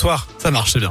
Soir, ça marche bien.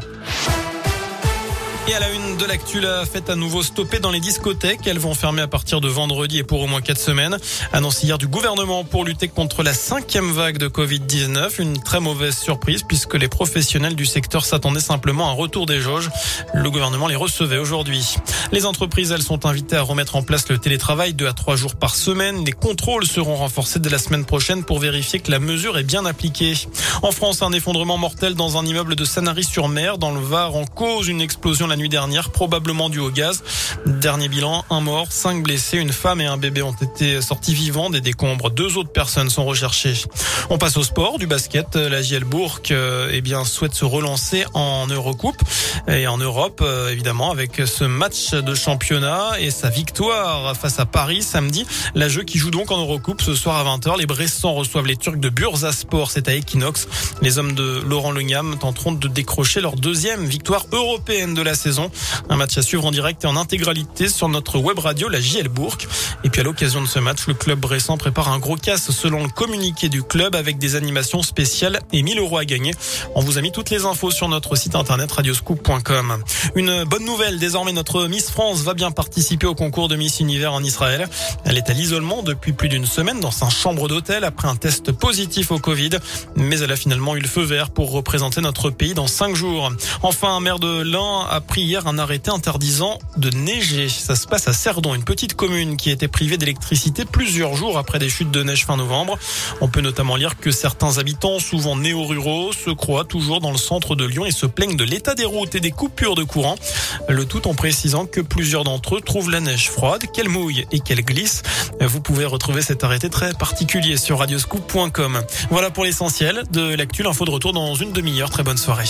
Et à la une de l'actu, la fête à nouveau stoppée dans les discothèques. Elles vont fermer à partir de vendredi et pour au moins quatre semaines. Annonce hier du gouvernement pour lutter contre la cinquième vague de Covid-19. Une très mauvaise surprise puisque les professionnels du secteur s'attendaient simplement à un retour des jauges. Le gouvernement les recevait aujourd'hui. Les entreprises, elles sont invitées à remettre en place le télétravail deux à trois jours par semaine. Les contrôles seront renforcés dès la semaine prochaine pour vérifier que la mesure est bien appliquée. En France, un effondrement mortel dans un immeuble de Sanary-sur-Mer, dans le Var, en cause une explosion nuit dernière, probablement dû au gaz. Dernier bilan, un mort, cinq blessés, une femme et un bébé ont été sortis vivants des décombres. Deux autres personnes sont recherchées. On passe au sport, du basket. La JL Bourg euh, eh bien, souhaite se relancer en Eurocoupe et en Europe, euh, évidemment, avec ce match de championnat et sa victoire face à Paris samedi. La jeu qui joue donc en Eurocoupe ce soir à 20h. Les Bressans reçoivent les Turcs de Bursaspor, c'est à Equinox. Les hommes de Laurent Legnam tenteront de décrocher leur deuxième victoire européenne de la saison un match à suivre en direct et en intégralité sur notre web radio, la JL Bourg. Et puis à l'occasion de ce match, le club Bressan prépare un gros casse selon le communiqué du club avec des animations spéciales et 1000 euros à gagner. On vous a mis toutes les infos sur notre site internet radioscoop.com. Une bonne nouvelle, désormais notre Miss France va bien participer au concours de Miss Univers en Israël. Elle est à l'isolement depuis plus d'une semaine dans sa chambre d'hôtel après un test positif au Covid. Mais elle a finalement eu le feu vert pour représenter notre pays dans cinq jours. Enfin, un maire de l'Ain a pris hier un arrêté interdisant de neiger. Ça se passe à Cerdon, une petite commune qui été privée d'électricité plusieurs jours après des chutes de neige fin novembre. On peut notamment lire que certains habitants, souvent néo-ruraux, se croient toujours dans le centre de Lyon et se plaignent de l'état des routes et des coupures de courant. Le tout en précisant que plusieurs d'entre eux trouvent la neige froide, qu'elle mouille et qu'elle glisse. Vous pouvez retrouver cet arrêté très particulier sur radioscoop.com. Voilà pour l'essentiel de l'actu. Info de retour dans une demi-heure. Très bonne soirée.